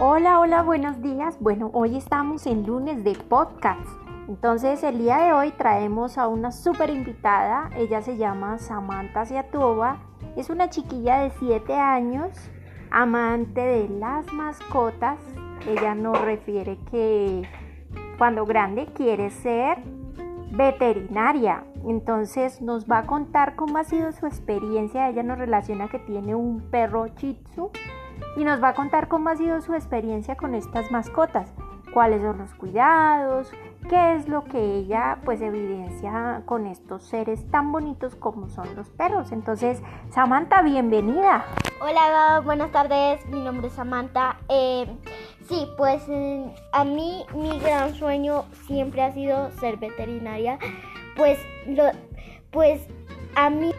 Hola, hola, buenos días. Bueno, hoy estamos en lunes de podcast. Entonces, el día de hoy traemos a una súper invitada. Ella se llama Samantha Ciatuba. Es una chiquilla de 7 años, amante de las mascotas. Ella nos refiere que cuando grande quiere ser veterinaria. Entonces nos va a contar cómo ha sido su experiencia. Ella nos relaciona que tiene un perro chitsu y nos va a contar cómo ha sido su experiencia con estas mascotas, cuáles son los cuidados, qué es lo que ella pues evidencia con estos seres tan bonitos como son los perros. Entonces, Samantha, bienvenida. Hola, buenas tardes, mi nombre es Samantha. Eh, sí, pues eh, a mí mi gran sueño siempre ha sido ser veterinaria. Pues, lo, pues a mí...